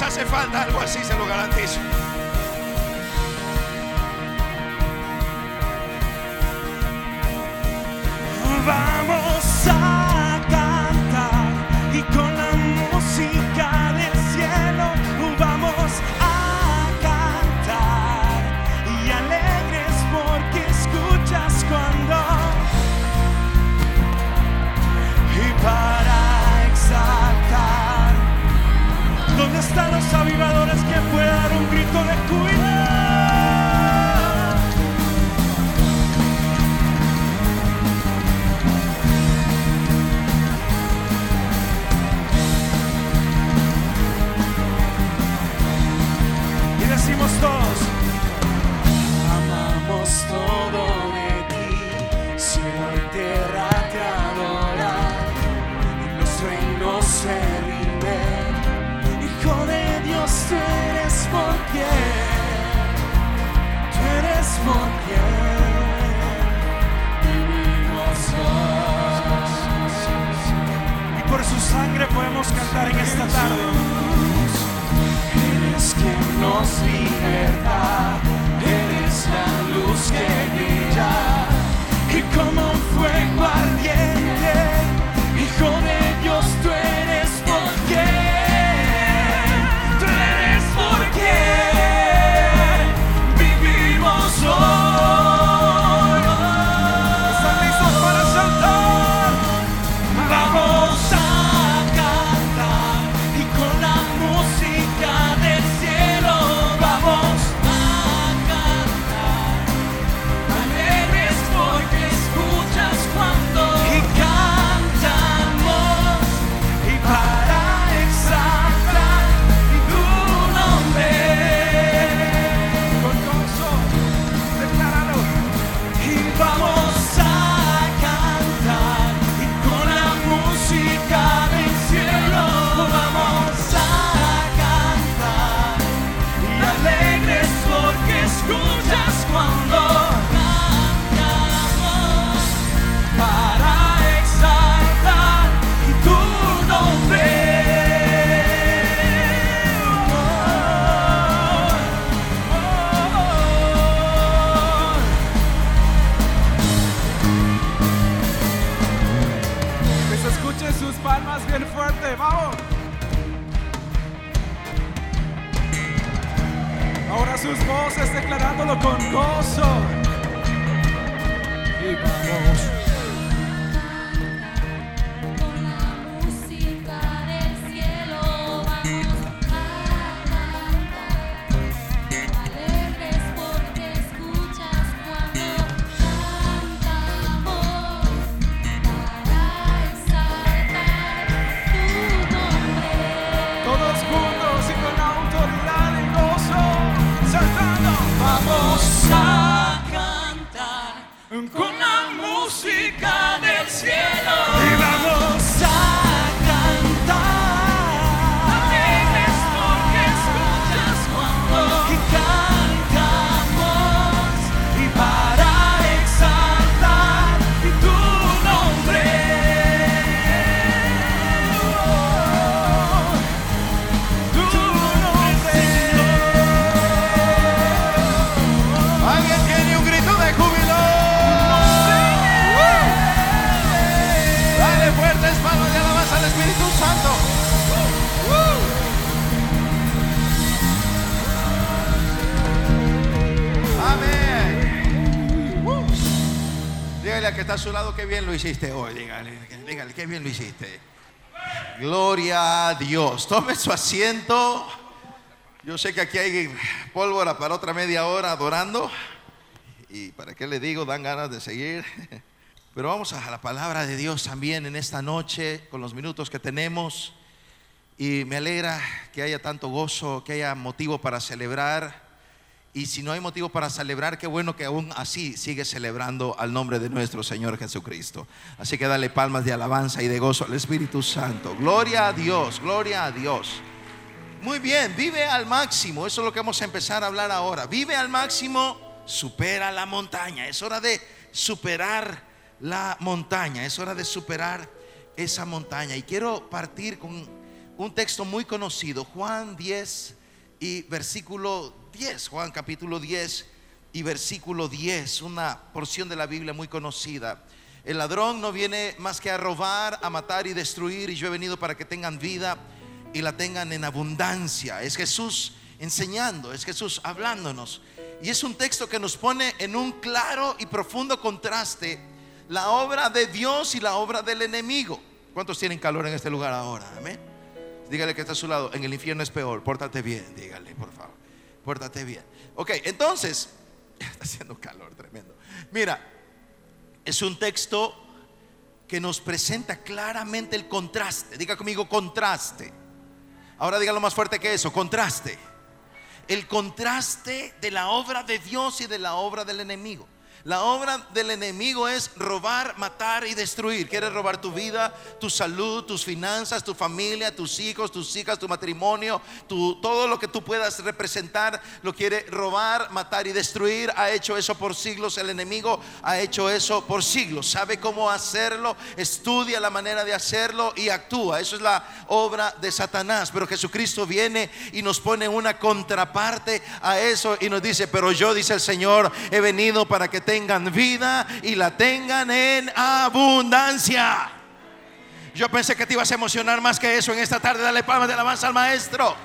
más hace falta algo así, se lo garantizo. Vamos dar un grito cantar en esta tarde. Eres quien nos liberta, eres la luz que brilla y como que está a su lado que bien lo hiciste hoy. Dígale, dígale que bien lo hiciste. Gloria a Dios. Tome su asiento. Yo sé que aquí hay pólvora para otra media hora adorando. Y para qué le digo, dan ganas de seguir. Pero vamos a la palabra de Dios también en esta noche, con los minutos que tenemos. Y me alegra que haya tanto gozo, que haya motivo para celebrar. Y si no hay motivo para celebrar, qué bueno que aún así sigue celebrando al nombre de nuestro Señor Jesucristo. Así que dale palmas de alabanza y de gozo al Espíritu Santo. Gloria a Dios, gloria a Dios. Muy bien, vive al máximo. Eso es lo que vamos a empezar a hablar ahora. Vive al máximo, supera la montaña. Es hora de superar la montaña. Es hora de superar esa montaña. Y quiero partir con un texto muy conocido, Juan 10 y versículo 10, Juan capítulo 10 y versículo 10, una porción de la Biblia muy conocida. El ladrón no viene más que a robar, a matar y destruir, y yo he venido para que tengan vida y la tengan en abundancia. Es Jesús enseñando, es Jesús hablándonos. Y es un texto que nos pone en un claro y profundo contraste la obra de Dios y la obra del enemigo. ¿Cuántos tienen calor en este lugar ahora? Amén. Dígale que está a su lado. En el infierno es peor. Pórtate bien. Dígale, por favor. Pórtate bien. Ok, entonces. Está haciendo calor tremendo. Mira, es un texto que nos presenta claramente el contraste. Diga conmigo contraste. Ahora dígalo más fuerte que eso. Contraste. El contraste de la obra de Dios y de la obra del enemigo. La obra del enemigo es robar, matar y destruir. Quiere robar tu vida, tu salud, tus finanzas, tu familia, tus hijos, tus hijas, tu matrimonio, todo lo que tú puedas representar. Lo quiere robar, matar y destruir. Ha hecho eso por siglos. El enemigo ha hecho eso por siglos. Sabe cómo hacerlo, estudia la manera de hacerlo y actúa. Eso es la obra de Satanás. Pero Jesucristo viene y nos pone una contraparte a eso y nos dice, pero yo, dice el Señor, he venido para que tengan vida y la tengan en abundancia. Yo pensé que te ibas a emocionar más que eso en esta tarde. Dale palmas de alabanza al maestro.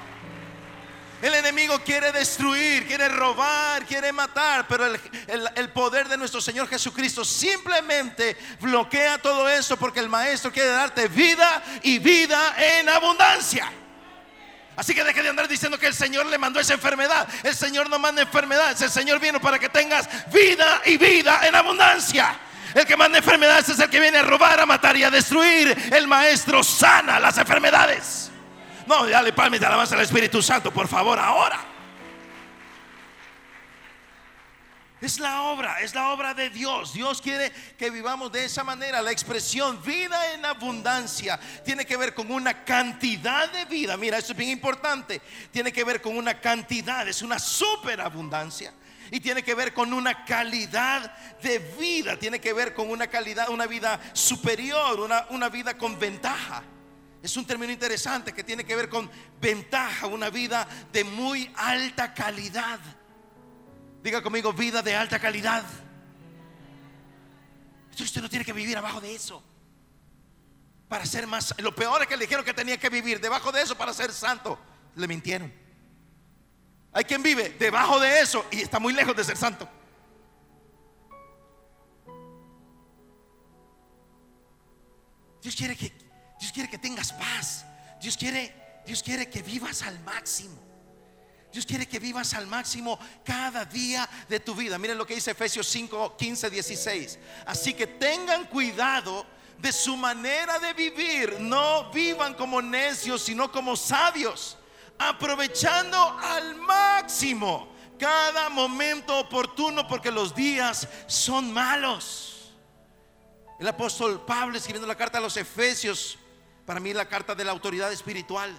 El enemigo quiere destruir, quiere robar, quiere matar, pero el, el- el poder de nuestro Señor Jesucristo simplemente bloquea todo eso porque el maestro quiere darte vida y vida en abundancia. Así que deje de andar diciendo que el Señor le mandó esa enfermedad. El Señor no manda enfermedades. El Señor vino para que tengas vida y vida en abundancia. El que manda enfermedades es el que viene a robar, a matar y a destruir. El maestro sana las enfermedades. No, dale palmas de alabanza al Espíritu Santo, por favor, ahora. Es la obra, es la obra de Dios. Dios quiere que vivamos de esa manera. La expresión vida en abundancia tiene que ver con una cantidad de vida. Mira, esto es bien importante. Tiene que ver con una cantidad, es una superabundancia. Y tiene que ver con una calidad de vida. Tiene que ver con una calidad, una vida superior, una, una vida con ventaja. Es un término interesante que tiene que ver con ventaja, una vida de muy alta calidad. Diga conmigo, vida de alta calidad. Entonces usted no tiene que vivir abajo de eso. Para ser más... Lo peor es que le dijeron que tenía que vivir debajo de eso para ser santo. Le mintieron. Hay quien vive debajo de eso y está muy lejos de ser santo. Dios quiere que, Dios quiere que tengas paz. Dios quiere, Dios quiere que vivas al máximo. Dios quiere que vivas al máximo cada día de tu vida. Miren lo que dice Efesios 5, 15, 16. Así que tengan cuidado de su manera de vivir. No vivan como necios, sino como sabios. Aprovechando al máximo cada momento oportuno porque los días son malos. El apóstol Pablo escribiendo la carta a los Efesios, para mí la carta de la autoridad espiritual.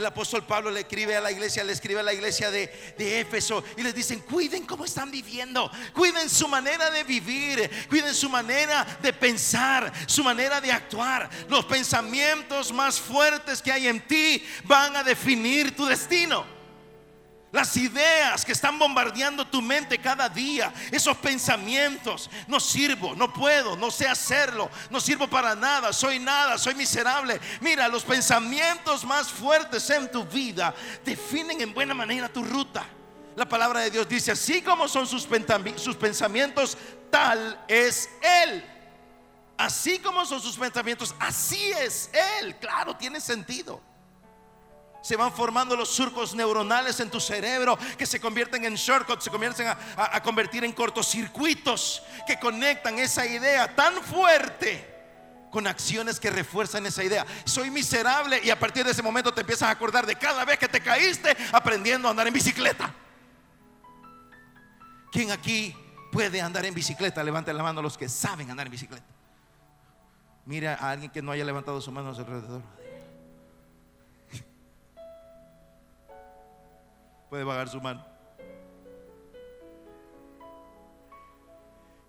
El apóstol Pablo le escribe a la iglesia, le escribe a la iglesia de, Éfeso y les dicen, cuiden cómo están viviendo, cuiden su manera de vivir, cuiden su manera de pensar, su manera de actuar. Los pensamientos más fuertes que hay en ti van a definir tu destino. Las ideas que están bombardeando tu mente cada día, esos pensamientos, no sirvo, no puedo, no sé hacerlo, no sirvo para nada, soy nada, soy miserable. Mira, los pensamientos más fuertes en tu vida definen en buena manera tu ruta. La palabra de Dios dice, así como son sus, pensamientos, tal es Él. Así como son sus pensamientos, así es Él. Claro, tiene sentido. Se van formando los surcos neuronales en tu cerebro que se convierten en shortcuts, se comienzan a, a- convertir en cortocircuitos que conectan esa idea tan fuerte con acciones que refuerzan esa idea. Soy miserable y a partir de ese momento te empiezas a acordar de cada vez que te caíste aprendiendo a andar en bicicleta. ¿Quién aquí puede andar en bicicleta? Levanten la mano los que saben andar en bicicleta. Mira a alguien que no haya levantado su mano alrededor. Puede bajar su mano.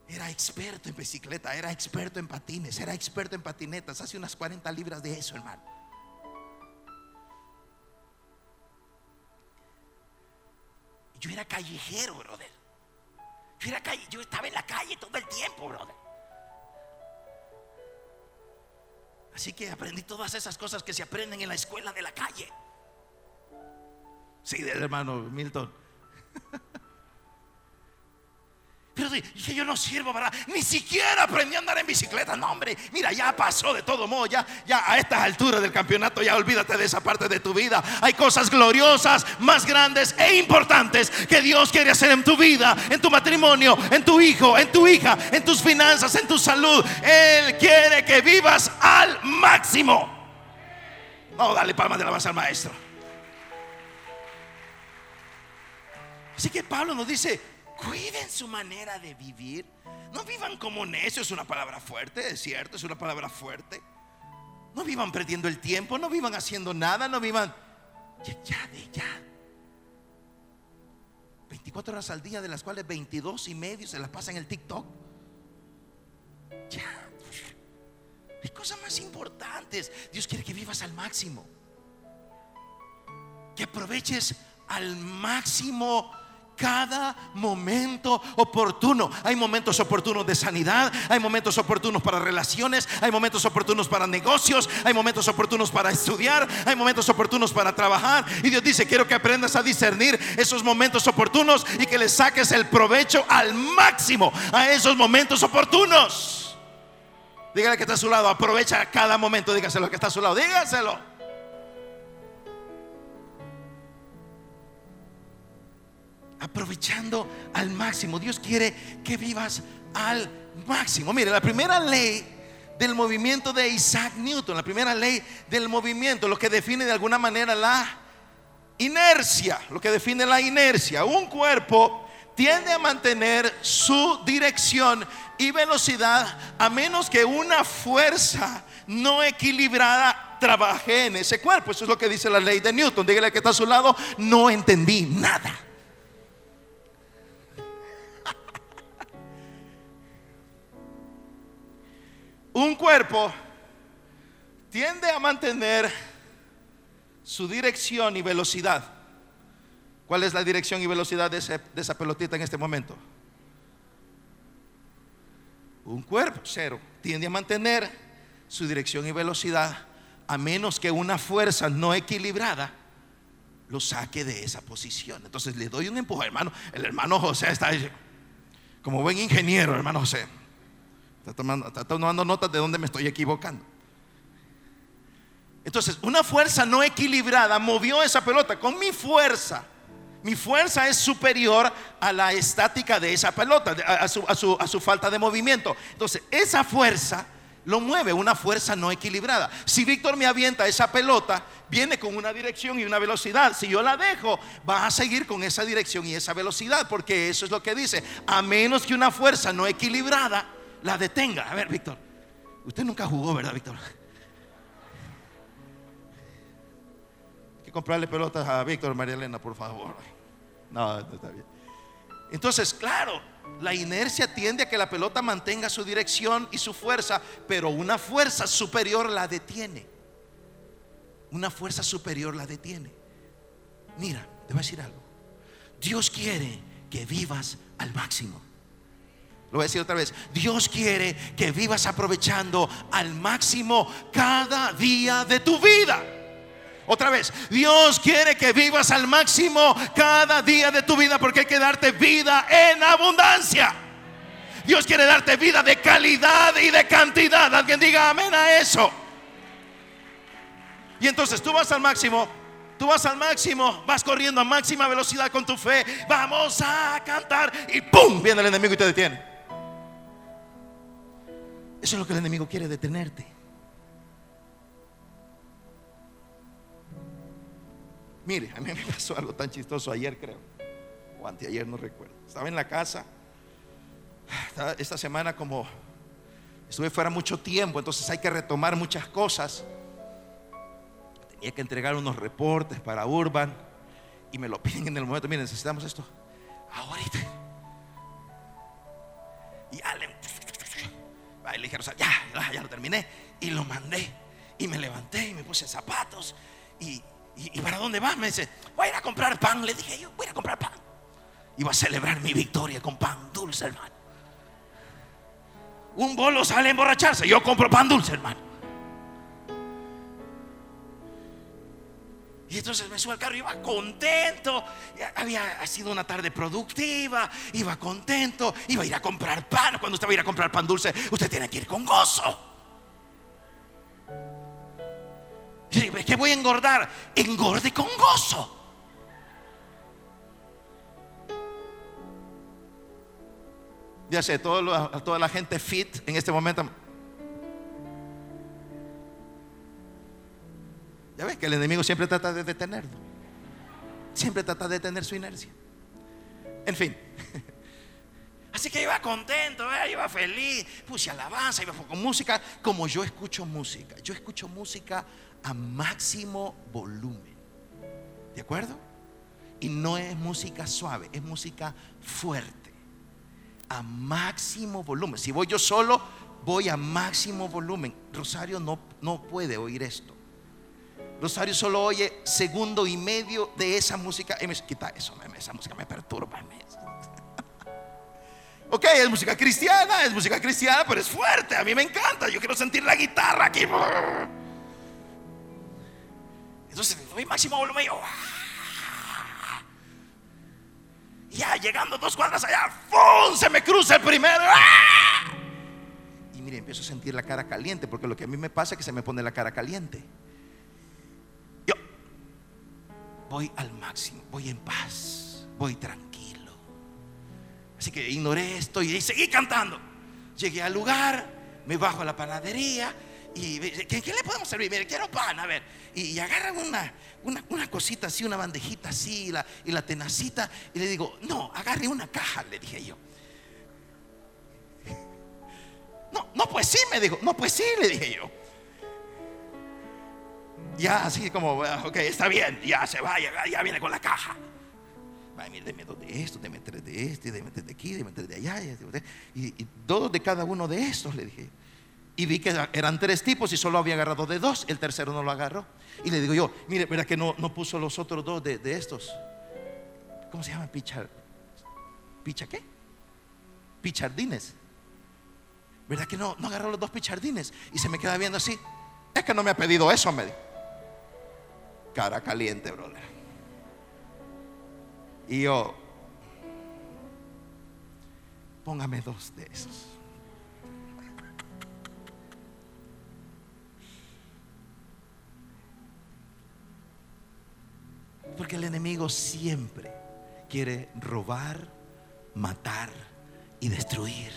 Era experto en bicicleta, era experto en patines, era experto en patinetas. Hace unas 40 libras de eso, hermano. Yo era callejero, brother. Yo, era calle, yo estaba en la calle todo el tiempo, brother. Así que aprendí todas esas cosas que se aprenden en la escuela de la calle. Sí, del hermano Milton. Pero dije, yo no sirvo para ni siquiera aprendí a andar en bicicleta. No, hombre, mira, ya pasó de todo modo. Ya, ya a estas alturas del campeonato, ya olvídate de esa parte de tu vida. Hay cosas gloriosas, más grandes e importantes que Dios quiere hacer en tu vida, en tu matrimonio, en tu hijo, en tu hija, en tus finanzas, en tu salud. Él quiere que vivas al máximo. No, dale palmas de alabanza al maestro. Así que Pablo nos dice, cuiden su manera de vivir. No vivan como necios, es una palabra fuerte, es cierto, es una palabra fuerte. No vivan perdiendo el tiempo, no vivan haciendo nada, no vivan... Ya, ya, de ya. 24 horas al día, de las cuales 22 y medio se las pasa en el TikTok. Ya. Hay cosas más importantes. Dios quiere que vivas al máximo. Que aproveches al máximo cada momento oportuno. Hay momentos oportunos de sanidad, hay momentos oportunos para relaciones, hay momentos oportunos para negocios, hay momentos oportunos para estudiar, hay momentos oportunos para trabajar. Y Dios dice, quiero que aprendas a discernir esos momentos oportunos y que le saques el provecho al máximo a esos momentos oportunos. Dígale que está a su lado, aprovecha cada momento, dígaselo que está a su lado, dígaselo. Aprovechando al máximo. Dios quiere que vivas al máximo. Mire, la primera ley del movimiento de Isaac Newton, la primera ley del movimiento, lo que define de alguna manera la inercia, lo que define la inercia. Un cuerpo tiende a mantener su dirección y velocidad a menos que una fuerza no equilibrada trabaje en ese cuerpo. Eso es lo que dice la ley de Newton. Dígale que está a su lado, no entendí nada. Un cuerpo tiende a mantener su dirección y velocidad. ¿Cuál es la dirección y velocidad de, esa pelotita en este momento? Un cuerpo, cero, tiende a mantener su dirección y velocidad a menos que una fuerza no equilibrada lo saque de esa posición. Entonces le doy un empujón, hermano. El hermano José está ahí, como buen ingeniero, hermano José. Está tomando, está tomando notas de dónde me estoy equivocando. Entonces, una fuerza no equilibrada movió esa pelota con mi fuerza. Mi fuerza es superior a la estática de esa pelota, a, su- a su falta de movimiento. Entonces, esa fuerza lo mueve, una fuerza no equilibrada. Si Víctor me avienta esa pelota, viene con una dirección y una velocidad. Si yo la dejo, va a seguir con esa dirección y esa velocidad, porque eso es lo que dice. A menos que una fuerza no equilibrada la detenga. A ver, Víctor, usted nunca jugó, ¿verdad, Víctor? Hay que comprarle pelotas a Víctor, María Elena, por favor. No, no está bien. Entonces, claro, la inercia tiende a que la pelota mantenga su dirección y su fuerza, pero una fuerza superior la detiene. Una fuerza superior la detiene. Mira, te voy a decir algo. Dios quiere que vivas al máximo. Lo voy a decir otra vez. Dios quiere que vivas aprovechando al máximo cada día de tu vida. Otra vez, Dios quiere que vivas al máximo cada día de tu vida porque hay que darte vida en abundancia. Dios quiere darte vida de calidad y de cantidad. Alguien diga amén a eso. Y entonces tú vas al máximo, tú vas al máximo, vas corriendo a máxima velocidad con tu fe. Vamos a cantar y ¡pum! Viene el enemigo y te detiene. Eso es lo que el enemigo quiere detenerte. Mire, a mí me pasó algo tan chistoso ayer, creo. O anteayer, no recuerdo. Estaba en la casa. Esta semana como estuve fuera mucho tiempo, entonces hay que retomar muchas cosas. Tenía que entregar unos reportes para Urban y me lo piden en el momento. Miren, necesitamos esto. Ahorita. Ahí le dijeron, ya, ya, lo terminé. Y lo mandé. Y me levanté y me puse zapatos. ¿y para dónde vas? Me dice, voy a ir a comprar pan. Le dije yo, voy a ir a comprar pan. Iba a celebrar mi victoria con pan dulce, hermano. Un bolo sale a emborracharse. Yo compro pan dulce, hermano. Y entonces me subo al carro, iba contento. Había sido una tarde productiva, iba contento, iba a ir a comprar pan. Cuando usted va a ir a comprar pan dulce, usted tiene que ir con gozo. Y ¿Qué voy a engordar? Engorde con gozo. Ya sé, todo toda la gente fit en este momento. Ya ves que el enemigo siempre trata de detenerlo. Siempre trata de detener su inercia. En fin. Así que iba contento, ¿eh? iba feliz, puse alabanza, iba con música, como yo escucho música. Yo escucho música a máximo volumen. ¿De acuerdo? Y no es música suave, es música fuerte. A máximo volumen. Si voy yo solo, voy a máximo volumen. Rosario no, no puede oír esto. Rosario solo oye segundo y medio de esa música. Y me dice, quita eso, esa música me perturba. Ok, es música cristiana, es música cristiana, pero es fuerte. A mí me encanta. Yo quiero sentir la guitarra aquí. Entonces, doy máximo volumen yo. ¡ah! Ya llegando dos cuadras allá, ¡fum! Se me cruza el primero. ¡ah! Y mire, empiezo a sentir la cara caliente, porque lo que a mí me pasa es que se me pone la cara caliente. Voy al máximo, voy en paz, voy tranquilo. Así que ignoré esto y seguí cantando. Llegué al lugar, me bajo a la panadería y ¿qué, qué le podemos servir? Mire, quiero pan, a ver. Y, y agarran una, una, una cosita así, una bandejita así, y la, y la tenacita. Y le digo, no, agarre una caja, le dije yo. No, no, pues sí, me dijo. No, pues sí, le dije yo. Ya, así como, ah, ok, está bien, ya se va, ya, viene con la caja. Ay, mire, deme dos de esto, deme tres de este, deme tres de aquí, deme tres de allá. y- Y, dos de cada uno de estos, le dije. Y vi que eran tres tipos y solo había agarrado de dos, el tercero no lo agarró. Y le digo yo, mire, ¿verdad que no, no puso los otros dos de, de estos? ¿Cómo se llama? Pichar. ¿Picha qué? Pichardines. ¿Verdad que no, no agarró los dos pichardines? Y se me queda viendo así. Es que no me ha pedido eso, me dijo. Cara caliente, brother. Y yo, póngame dos de esos. Porque el enemigo siempre quiere robar, matar y destruir.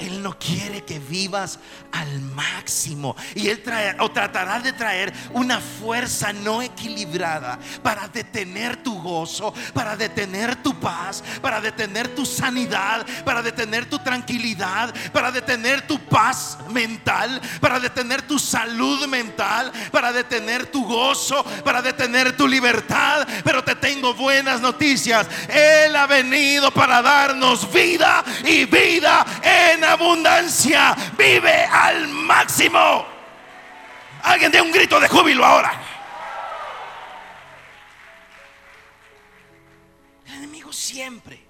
Él no quiere que vivas al máximo. Y Él trae, o tratará de traer una fuerza no equilibrada para detener tu gozo, para detener tu paz, para detener tu sanidad, para detener tu tranquilidad, para detener tu paz mental, para detener tu salud mental, para detener tu gozo, para detener tu libertad. Pero te tengo buenas noticias. Él ha venido para darnos vida y vida en abundancia. Vive al máximo. Alguien dé un grito de júbilo ahora. El enemigo siempre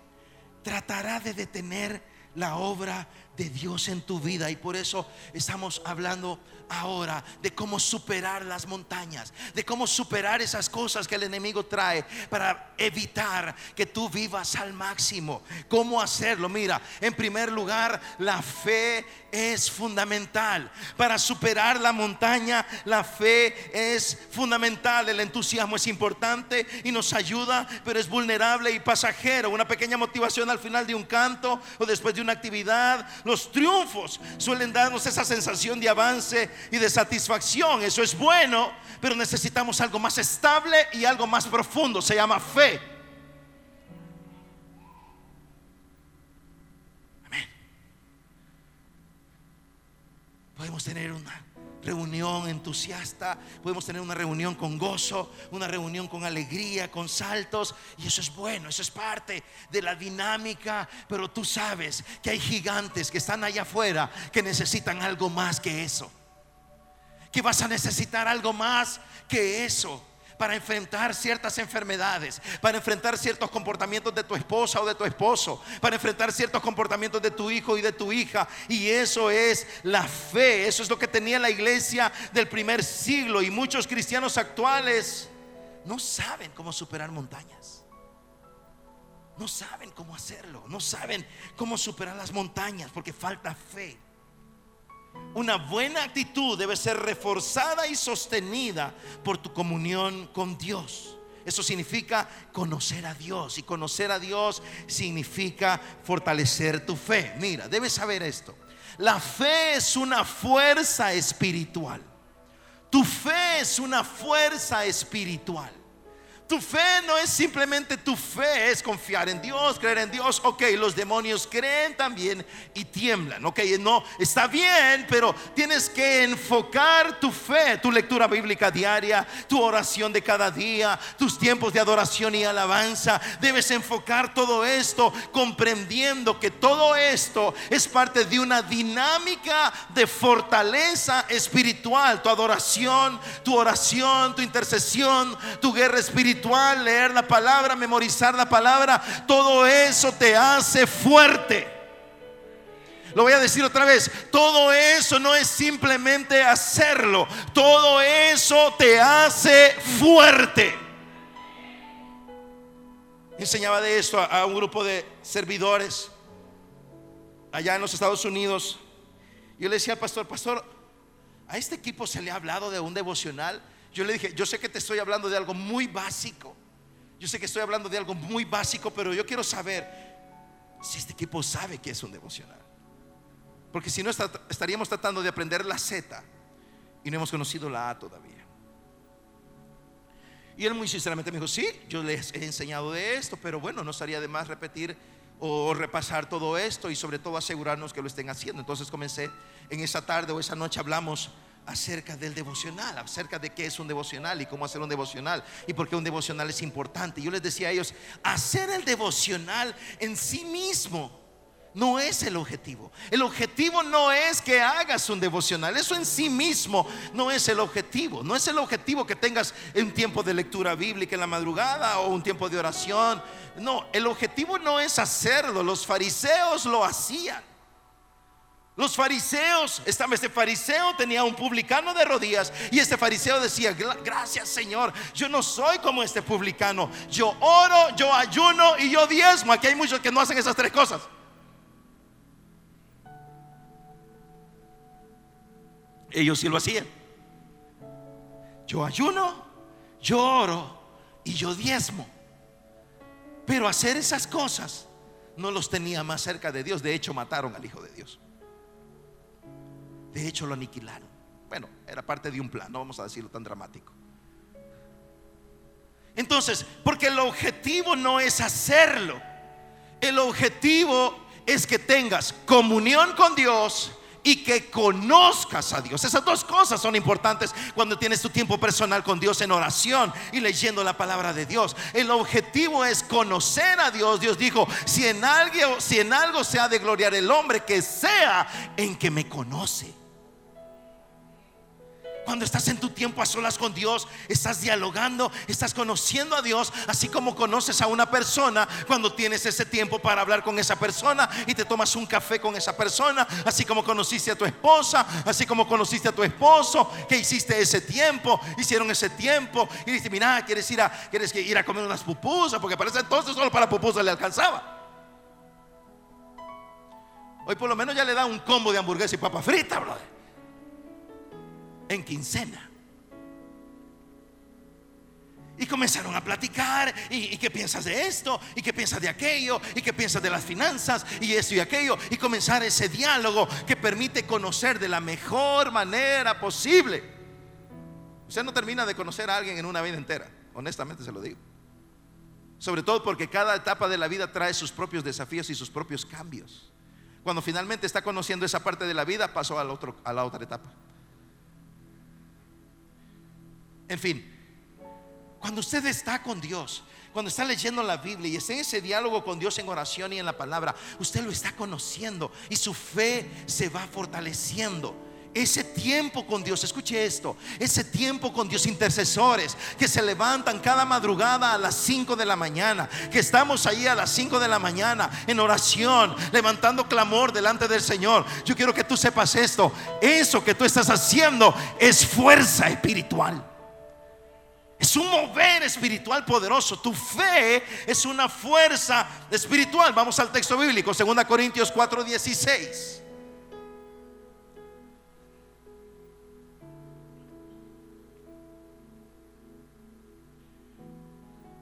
tratará de detener la obra de Dios en tu vida y por eso estamos hablando ahora de cómo superar las montañas, de cómo superar esas cosas que el enemigo trae para evitar que tú vivas al máximo. ¿Cómo hacerlo? Mira, en primer lugar, la fe es fundamental. Para superar la montaña, la fe es fundamental. El entusiasmo es importante y nos ayuda, pero es vulnerable y pasajero. Una pequeña motivación al final de un canto o después de una actividad. Los triunfos suelen darnos esa sensación de avance y de satisfacción. Eso es bueno, pero necesitamos algo más estable y algo más profundo. Se llama fe. Amén. Podemos tener una reunión entusiasta, podemos tener una reunión con gozo, una reunión con alegría, con saltos, y eso es bueno, eso es parte de la dinámica, pero tú sabes que hay gigantes que están allá afuera que necesitan algo más que eso, que vas a necesitar algo más que eso para enfrentar ciertas enfermedades, para enfrentar ciertos comportamientos de tu esposa o de tu esposo, para enfrentar ciertos comportamientos de tu hijo y de tu hija. Y eso es la fe, eso es lo que tenía la iglesia del primer siglo y muchos cristianos actuales no saben cómo superar montañas. No saben cómo hacerlo, no saben cómo superar las montañas porque falta fe. Una buena actitud debe ser reforzada y sostenida por tu comunión con Dios. Eso significa conocer a Dios y conocer a Dios significa fortalecer tu fe. Mira, debes saber esto. La fe es una fuerza espiritual. Tu fe es una fuerza espiritual. Tu fe no es simplemente tu fe, es confiar en Dios, creer en Dios. Ok, los demonios creen también y tiemblan. Ok, no, está bien, pero tienes que enfocar tu fe, tu lectura bíblica diaria, tu oración de cada día, tus tiempos de adoración y alabanza. Debes enfocar todo esto comprendiendo que todo esto es parte de una dinámica de fortaleza espiritual. Tu adoración, tu oración, tu intercesión, tu guerra espiritual leer la palabra, memorizar la palabra, todo eso te hace fuerte. Lo voy a decir otra vez, todo eso no es simplemente hacerlo, todo eso te hace fuerte. Enseñaba de esto a, a un grupo de servidores allá en los Estados Unidos. Yo le decía al pastor, pastor, a este equipo se le ha hablado de un devocional. Yo le dije, yo sé que te estoy hablando de algo muy básico. Yo sé que estoy hablando de algo muy básico, pero yo quiero saber si este equipo sabe que es un devocional. Porque si no, estaríamos tratando de aprender la Z y no hemos conocido la A todavía. Y él muy sinceramente me dijo, sí, yo les he enseñado de esto, pero bueno, no estaría de más repetir o repasar todo esto y sobre todo asegurarnos que lo estén haciendo. Entonces comencé en esa tarde o esa noche hablamos acerca del devocional, acerca de qué es un devocional y cómo hacer un devocional y por qué un devocional es importante. Yo les decía a ellos, hacer el devocional en sí mismo no es el objetivo. El objetivo no es que hagas un devocional. Eso en sí mismo no es el objetivo. No es el objetivo que tengas un tiempo de lectura bíblica en la madrugada o un tiempo de oración. No, el objetivo no es hacerlo. Los fariseos lo hacían. Los fariseos, este fariseo tenía un publicano de rodillas y este fariseo decía, "Gra- gracias Señor, yo no soy como este publicano, yo oro, yo ayuno y yo diezmo. Aquí hay muchos que no hacen esas tres cosas. Ellos sí lo hacían. Yo ayuno, yo oro y yo diezmo. Pero hacer esas cosas no los tenía más cerca de Dios. De hecho, mataron al Hijo de Dios. De hecho, lo aniquilaron. Bueno, era parte de un plan, no vamos a decirlo tan dramático. Entonces, porque el objetivo no es hacerlo. El objetivo es que tengas comunión con Dios y que conozcas a Dios. Esas dos cosas son importantes cuando tienes tu tiempo personal con Dios en oración y leyendo la palabra de Dios. El objetivo es conocer a Dios. Dios dijo, si en algo, si en algo se ha de gloriar el hombre, que sea en que me conoce. Cuando estás en tu tiempo a solas con Dios, estás dialogando, estás conociendo a Dios, así como conoces a una persona cuando tienes ese tiempo para hablar con esa persona y te tomas un café con esa persona, así como conociste a tu esposa, así como conociste a tu esposo, que hiciste ese tiempo, hicieron ese tiempo y dices, mira, quieres ir a, quieres ir a comer unas pupusas, porque para ese entonces solo para pupusas le alcanzaba. Hoy por lo menos ya le da un combo de hamburguesa y papa frita, brother en quincena. Y comenzaron a platicar. ¿Y, qué piensas de esto? ¿Y qué piensas de aquello? ¿Y qué piensas de las finanzas? Y esto y aquello. Y comenzar ese diálogo que permite conocer de la mejor manera posible. Usted no termina de conocer a alguien en una vida entera. Honestamente se lo digo. Sobre todo porque cada etapa de la vida trae sus propios desafíos y sus propios cambios. Cuando finalmente está conociendo esa parte de la vida, pasó al otro, a la otra etapa. En fin, cuando usted está con Dios, cuando está leyendo la Biblia y está en ese diálogo con Dios en oración y en la palabra, usted lo está conociendo y su fe se va fortaleciendo. Ese tiempo con Dios, escuche esto, ese tiempo con Dios, intercesores que se levantan cada madrugada a las 5 de la mañana, que estamos ahí a las 5 de la mañana en oración, levantando clamor delante del Señor. Yo quiero que tú sepas esto, eso que tú estás haciendo es fuerza espiritual. Es un mover espiritual poderoso. Tu fe es una fuerza espiritual. Vamos al texto bíblico, 2 Corintios 4:16.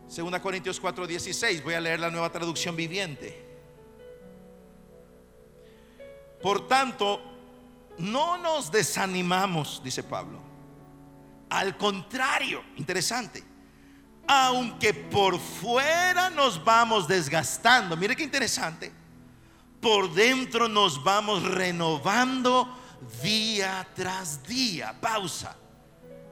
Segunda Corintios 4:16, voy a leer la nueva traducción viviente. Por tanto, no nos desanimamos, dice Pablo. Al contrario, interesante. Aunque por fuera nos vamos desgastando, mire qué interesante. Por dentro nos vamos renovando día tras día. Pausa.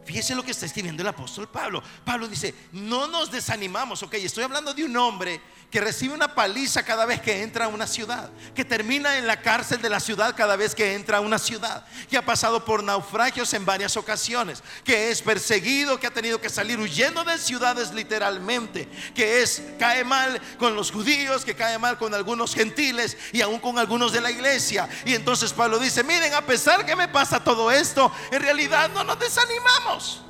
Fíjese lo que está escribiendo el apóstol Pablo. Pablo dice, no nos desanimamos. Ok, estoy hablando de un hombre que recibe una paliza cada vez que entra a una ciudad, que termina en la cárcel de la ciudad cada vez que entra a una ciudad, que ha pasado por naufragios en varias ocasiones, que es perseguido, que ha tenido que salir huyendo de ciudades literalmente, que es cae mal con los judíos, que cae mal con algunos gentiles y aún con algunos de la iglesia. Y entonces Pablo dice, miren, a pesar que me pasa todo esto, en realidad no nos desanimamos.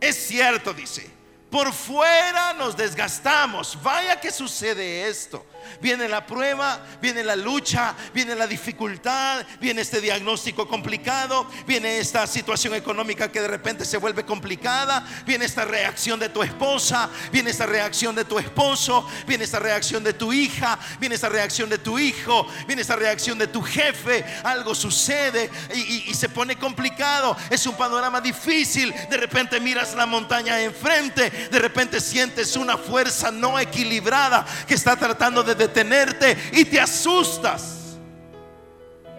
Es cierto, dice. Por fuera nos desgastamos. Vaya que sucede esto. Viene la prueba, viene la lucha, viene la dificultad, viene este diagnóstico complicado, viene esta situación económica que de repente se vuelve complicada, viene esta reacción de tu esposa, viene esta reacción de tu esposo, viene esta reacción de tu hija, viene esta reacción de tu hijo, viene esta reacción de tu jefe, algo sucede y, y- se pone complicado, es un panorama difícil, de repente miras la montaña enfrente, de repente sientes una fuerza no equilibrada que está tratando de detenerte y te asustas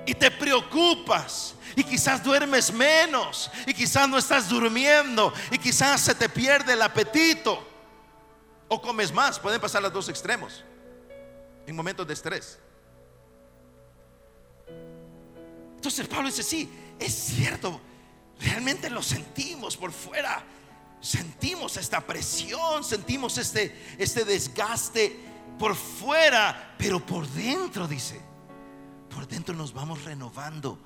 y te preocupas. Y quizás duermes menos. Y quizás no estás durmiendo. Y quizás se te pierde el apetito. O comes más. Pueden pasar los dos extremos. En momentos de estrés. Entonces Pablo dice, sí, es cierto. Realmente lo sentimos por fuera. Sentimos esta presión. Sentimos este, este desgaste por fuera. Pero por dentro, dice por dentro nos vamos renovando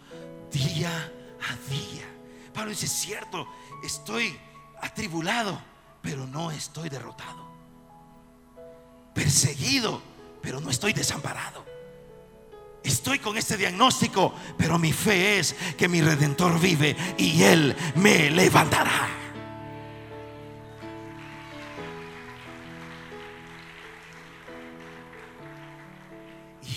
día a día. Pablo dice, cierto, estoy atribulado, pero no estoy derrotado. Perseguido, pero no estoy desamparado. Estoy con este diagnóstico, pero mi fe es que mi redentor vive y él me levantará.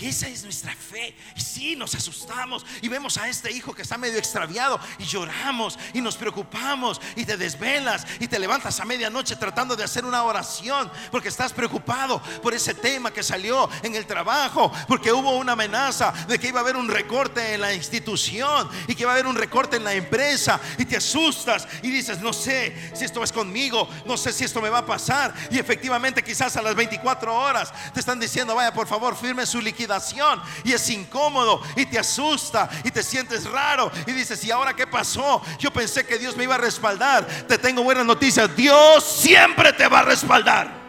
Esa es nuestra fe. Y sí, nos asustamos y vemos a este hijo que está medio extraviado y lloramos y nos preocupamos y te desvelas y te levantas a medianoche tratando de hacer una oración porque estás preocupado por ese tema que salió en el trabajo, porque hubo una amenaza de que iba a haber un recorte en la institución y que iba a haber un recorte en la empresa y te asustas y dices, no sé si esto es conmigo, no sé si esto me va a pasar y efectivamente quizás a las 24 horas te están diciendo, vaya por favor, firme su liquidación y es incómodo y te asusta y te sientes raro y dices, ¿y ahora qué pasó? Yo pensé que Dios me iba a respaldar. Te tengo buenas noticias, Dios siempre te va a respaldar.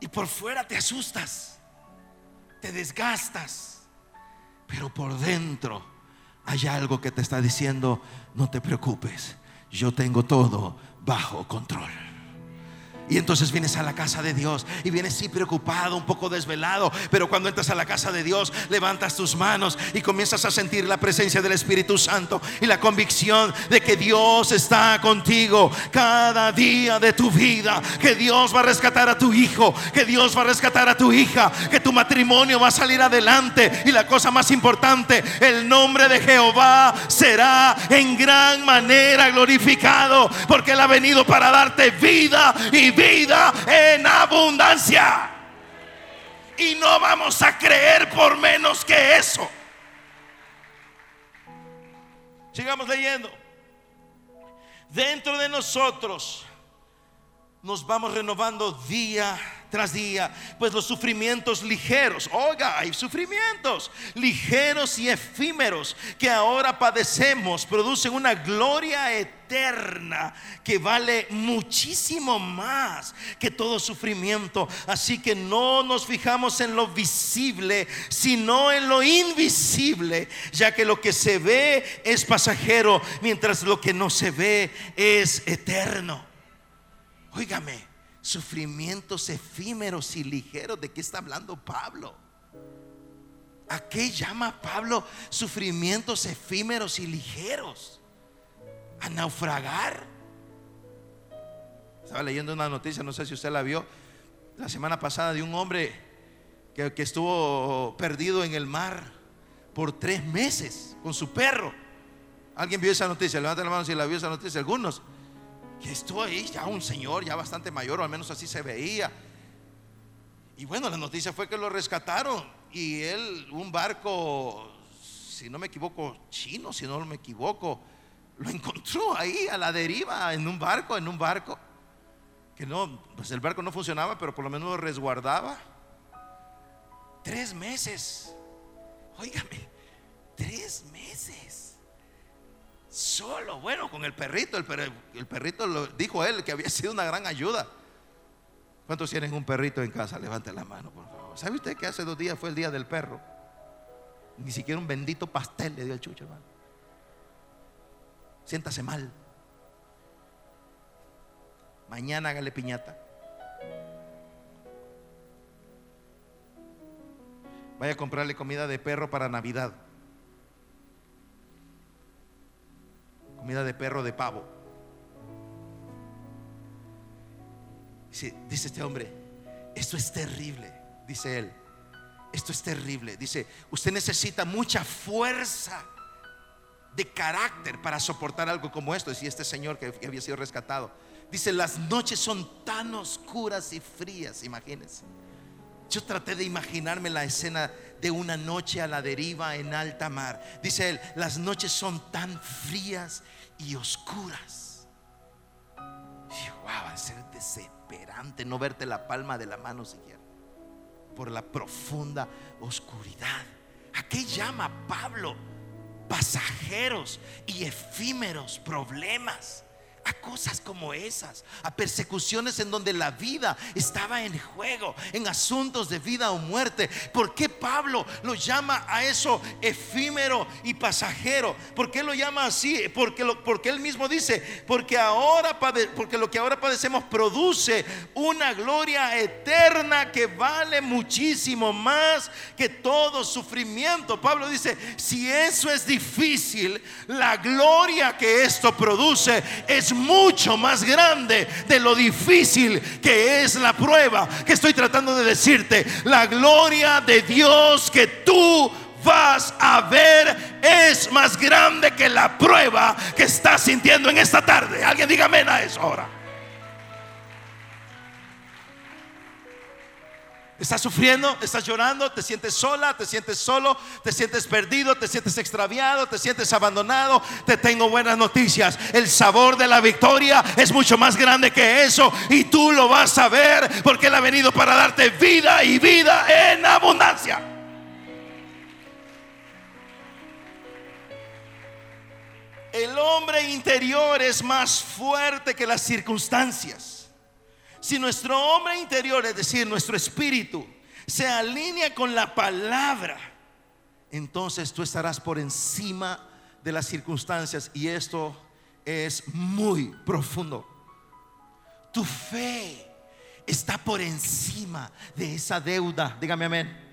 Y por fuera te asustas, te desgastas, pero por dentro hay algo que te está diciendo, no te preocupes, yo tengo todo bajo control. Y entonces vienes a la casa de Dios y vienes sí preocupado, un poco desvelado, pero cuando entras a la casa de Dios, levantas tus manos y comienzas a sentir la presencia del Espíritu Santo y la convicción de que Dios está contigo cada día de tu vida, que Dios va a rescatar a tu hijo, que Dios va a rescatar a tu hija, que tu matrimonio va a salir adelante. Y la cosa más importante, el nombre de Jehová será en gran manera glorificado, porque Él ha venido para darte vida y vida en abundancia. Y no vamos a creer por menos que eso. Sigamos leyendo. Dentro de nosotros nos vamos renovando día tras día, pues los sufrimientos ligeros, oiga, hay sufrimientos ligeros y efímeros que ahora padecemos, producen una gloria eterna que vale muchísimo más que todo sufrimiento. Así que no nos fijamos en lo visible, sino en lo invisible, ya que lo que se ve es pasajero, mientras lo que no se ve es eterno. Óigame, sufrimientos efímeros y ligeros. ¿De qué está hablando Pablo? ¿A qué llama Pablo sufrimientos efímeros y ligeros? ¿A naufragar? Estaba leyendo una noticia, no sé si usted la vio, la semana pasada de un hombre que, estuvo perdido en el mar por tres meses con su perro. ¿Alguien vio esa noticia? Levanta la mano si la vio esa noticia. Algunos que estuvo ahí ya un señor, ya bastante mayor, o al menos así se veía. Y bueno, la noticia fue que lo rescataron y él, un barco, si no me equivoco, chino, si no me equivoco, lo encontró ahí a la deriva, en un barco, en un barco. Que no, pues el barco no funcionaba, pero por lo menos lo resguardaba. Tres meses. Óigame, tres meses. Solo, bueno, con el perrito. El, el perrito lo dijo él que había sido una gran ayuda. ¿Cuántos tienen un perrito en casa? Levante la mano, por favor. ¿Sabe usted que hace dos días fue el día del perro? Ni siquiera un bendito pastel le dio el chucho, hermano. Siéntase mal. Mañana hágale piñata. Vaya a comprarle comida de perro para Navidad. Comida de perro de pavo. Dice, dice este hombre, esto es terrible, dice él. Esto es terrible. Dice, usted necesita mucha fuerza de carácter para soportar algo como esto. Decía este señor que había sido rescatado. Dice, las noches son tan oscuras y frías, imagínense. Yo traté de imaginarme la escena de una noche a la deriva en alta mar. Dice él, las noches son tan frías y oscuras. Y wow, va a ser desesperante no verte la palma de la mano siquiera. Por la profunda oscuridad. ¿A qué llama Pablo? Pasajeros y efímeros problemas a cosas como esas, a persecuciones en donde la vida estaba en juego, en asuntos de vida o muerte. ¿Por qué Pablo lo llama a eso efímero y pasajero? ¿Por qué lo llama así? Porque, lo- porque él mismo dice, porque ahora porque lo que ahora padecemos produce una gloria eterna que vale muchísimo más que todo sufrimiento. Pablo dice, si eso es difícil, la gloria que esto produce es mucho más grande de lo difícil que es la prueba que estoy tratando de decirte. La gloria de Dios que tú vas a ver es más grande que la prueba que estás sintiendo en esta tarde. Alguien diga amén a eso ahora. ¿Estás sufriendo? ¿Estás llorando? ¿Te sientes sola? ¿Te sientes solo? ¿Te sientes perdido? ¿Te sientes extraviado? ¿Te sientes abandonado? Te tengo buenas noticias. El sabor de la victoria es mucho más grande que eso y tú lo vas a ver porque Él ha venido para darte vida y vida en abundancia. El hombre interior es más fuerte que las circunstancias. Si nuestro hombre interior, es decir, nuestro espíritu, se alinea con la palabra, entonces tú estarás por encima de las circunstancias y esto es muy profundo. Tu fe está por encima de esa deuda. Dígame amén.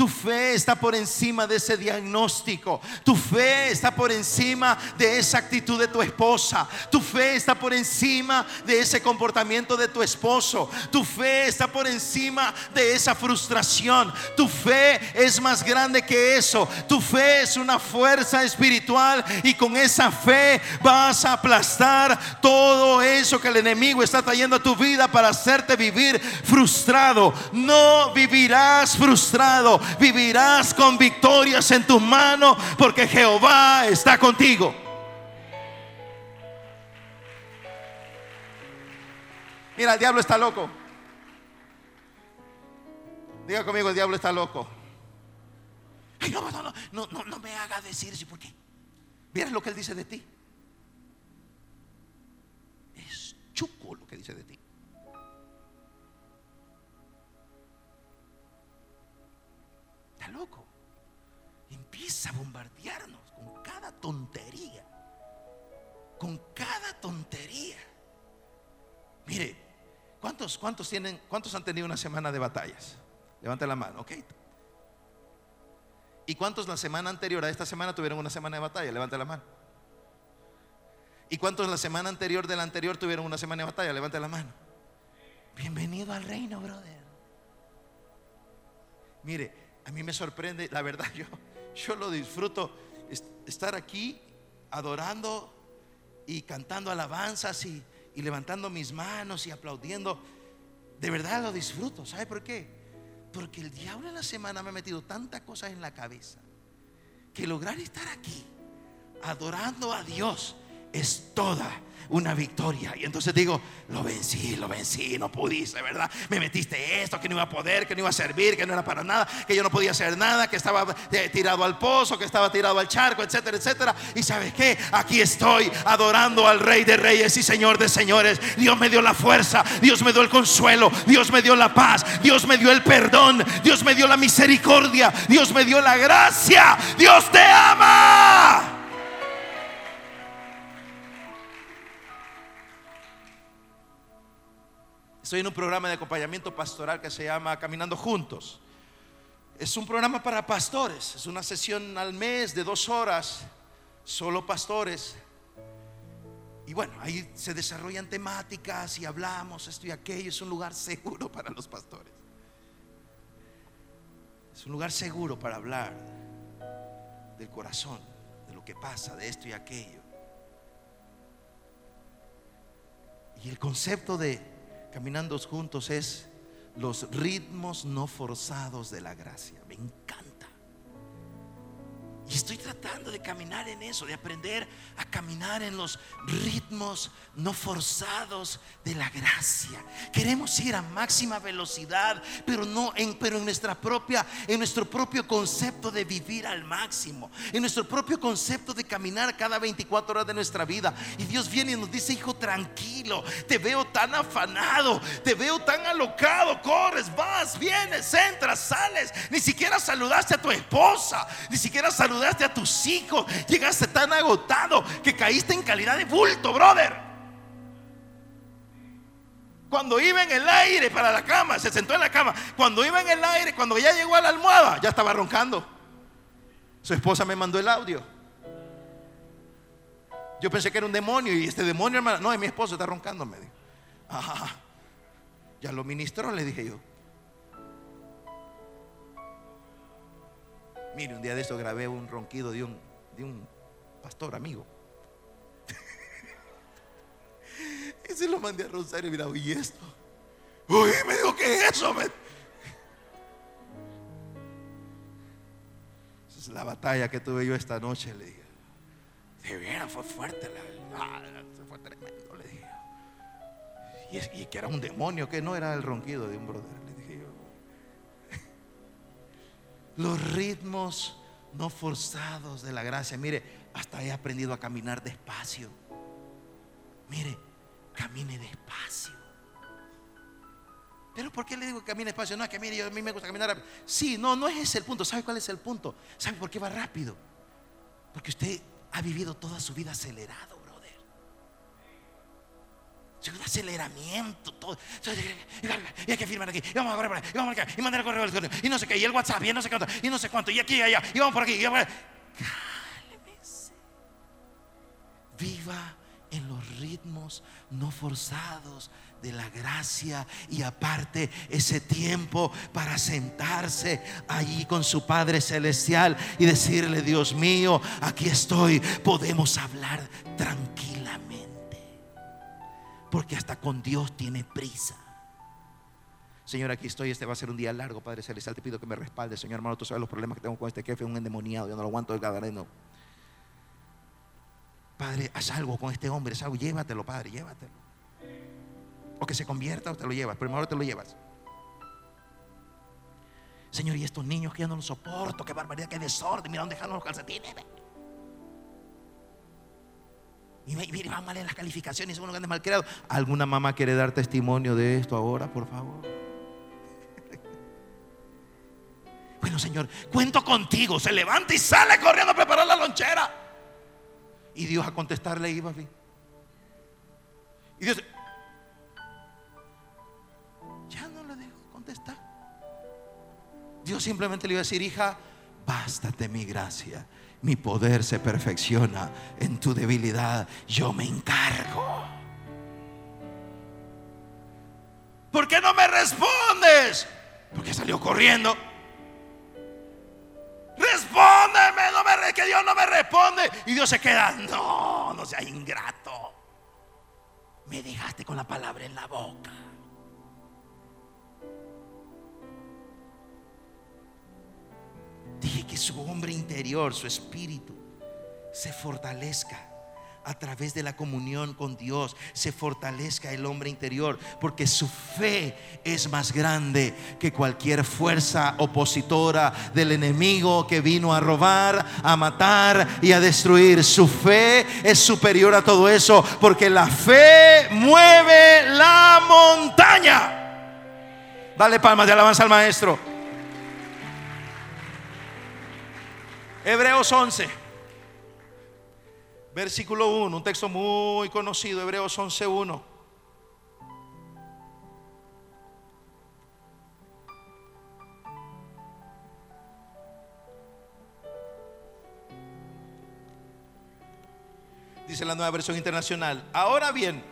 Tu fe está por encima de ese diagnóstico. Tu fe está por encima de esa actitud de tu esposa. Tu fe está por encima de ese comportamiento de tu esposo. Tu fe está por encima de esa frustración. Tu fe es más grande que eso. Tu fe es una fuerza espiritual y con esa fe vas a aplastar todo eso que el enemigo está trayendo a tu vida para hacerte vivir frustrado. No vivirás frustrado, vivirás con victorias en tus manos porque Jehová está contigo. Mira, el diablo está loco. Diga conmigo, el diablo está loco. Ay, no, no, no, no, me haga decir eso. ¿Por qué? ¿Vieras lo que él dice de ti? Es chuco lo que dice de ti. A bombardearnos con cada tontería. Con cada tontería. Mire, ¿cuántos, cuántos tienen, cuántos han tenido una semana de batallas? Levante la mano, ok. ¿Y cuántos la semana anterior a esta semana tuvieron una semana de batalla? Levante la mano. ¿Y cuántos la semana anterior de la anterior tuvieron una semana de batalla? Levante la mano. Bienvenido al reino, brother. Mire, a mí me sorprende, la verdad, yo, yo lo disfruto es- estar aquí adorando y cantando alabanzas y, y levantando mis manos y aplaudiendo. De verdad lo disfruto. ¿Sabe por qué? Porque el diablo en la semana me ha metido tantas cosas en la cabeza que lograr estar aquí adorando a Dios es toda una victoria. Y entonces digo, lo vencí, lo vencí, no pudiste, ¿verdad? Me metiste esto, que no iba a poder, que no iba a servir, que no era para nada, que yo no podía hacer nada, que estaba eh, tirado al pozo, que estaba tirado al charco, etcétera, etcétera. Y sabes qué, aquí estoy adorando al Rey de Reyes y Señor de Señores. Dios me dio la fuerza, Dios me dio el consuelo, Dios me dio la paz, Dios me dio el perdón, Dios me dio la misericordia, Dios me dio la gracia. Dios te ama. Estoy en un programa de acompañamiento pastoral que se llama Caminando Juntos. Es un programa para pastores. Es una sesión al mes de dos horas, solo pastores. Y bueno, ahí se desarrollan temáticas y hablamos esto y aquello. Es un lugar seguro para los pastores. Es un lugar seguro para hablar del corazón, de lo que pasa, de esto y aquello. Y el concepto de caminando juntos es los ritmos no forzados de la gracia. Me encanta. Y estoy tratando de caminar en eso, de aprender a caminar en los ritmos no forzados de la gracia. Queremos ir a máxima velocidad, pero no en pero en nuestra propia en nuestro propio concepto de vivir al máximo, en nuestro propio concepto de caminar cada 24 horas de nuestra vida. Y Dios viene y nos dice, "Hijo, tranquilo, te veo tan afanado, te veo tan alocado, corres, vas, vienes, entras, sales, ni siquiera saludaste a tu esposa, ni siquiera saludaste a tus hijos, llegaste tan agotado que caíste en calidad de bulto, brother. Cuando iba en el aire para la cama, se sentó en la cama. Cuando iba en el aire, cuando ya llegó a la almohada, ya estaba roncando. Su esposa me mandó el audio. Yo pensé que era un demonio y este demonio, hermano, no, es mi esposo, está roncando, me dijo. Ya lo ministró, le dije yo. Mire, un día de esto grabé un ronquido de un, de un pastor amigo. y se lo mandé a Rosario y mira, ¿y esto? Uy, me dijo, ¿qué es eso? me-?" Esa es la batalla que tuve yo esta noche, le dije. De veras, fue fuerte, la, fue tremendo, le dije. Y, y que era un demonio, que no era el ronquido de un brother, Los ritmos no forzados de la gracia. Mire, hasta he aprendido a caminar despacio. Mire, camine despacio. Pero ¿por qué le digo que camine despacio? No, es que mire, yo, a mí me gusta caminar rápido. Sí, no, no es ese el punto. ¿Sabe cuál es el punto? ¿Sabe por qué va rápido? Porque usted ha vivido toda su vida acelerado, vida aceleramiento, todo. Y hay que firmar aquí, y vamos a correr por ahí, y vamos acá, y mandar el correo electrónico, y no sé qué, y el WhatsApp, y no sé cuánto, y no sé cuánto, y aquí y allá, y vamos por aquí, y vamos. Cálmese. Viva en los ritmos no forzados de la gracia y aparte ese tiempo para sentarse allí con su Padre Celestial y decirle, Dios mío, aquí estoy, podemos hablar tranquilamente. Porque hasta con Dios tiene prisa. Señor, aquí estoy. Este va a ser un día largo, Padre Celestial. Te pido que me respalde, Señor hermano. Tú sabes los problemas que tengo con este jefe, un endemoniado. Yo no lo aguanto el gadareno. Padre, haz algo con este hombre, haz. Llévatelo, Padre, llévatelo. O que se convierta o te lo llevas. Primero te lo llevas. Señor, y estos niños que ya no los soporto, qué barbaridad, qué desorden, mira dónde dejaron los calcetines. Y mire, van mal en las calificaciones, son unos grandes mal creados. ¿Alguna mamá quiere dar testimonio de esto ahora, por favor? Bueno, Señor, cuento contigo. Se levanta y sale corriendo a preparar la lonchera. Y Dios a contestarle iba. Y Dios ya no le dejó contestar. Dios simplemente le iba a decir, hija, bástate mi gracia. Mi poder se perfecciona en tu debilidad. Yo me encargo. ¿Por qué no me respondes? Porque salió corriendo. Respóndeme, no me que Dios no me responde. Y Dios se queda, no, no seas ingrato. Me dejaste con la palabra en la boca. Dije que su hombre interior, su espíritu, se fortalezca a través de la comunión con Dios, se fortalezca el hombre interior, porque su fe es más grande que cualquier fuerza opositora del enemigo que vino a robar, a matar y a destruir. Su fe es superior a todo eso, porque la fe mueve la montaña. Dale palmas de alabanza al maestro. Hebreos 11. Versículo 1, un texto muy conocido, Hebreos 11.1. Dice la nueva versión internacional. Ahora bien,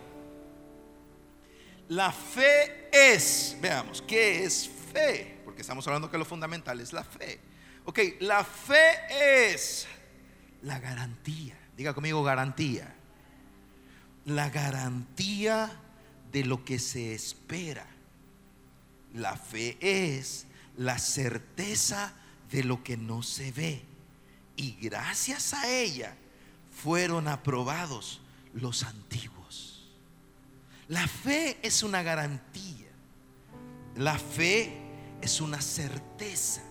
la fe es, veamos, ¿qué es fe? Porque estamos hablando que lo fundamental es la fe. Ok, la fe es la garantía. Diga conmigo garantía. La garantía de lo que se espera. La fe es la certeza de lo que no se ve. Y gracias a ella fueron aprobados los antiguos. La fe es una garantía. La fe es una certeza.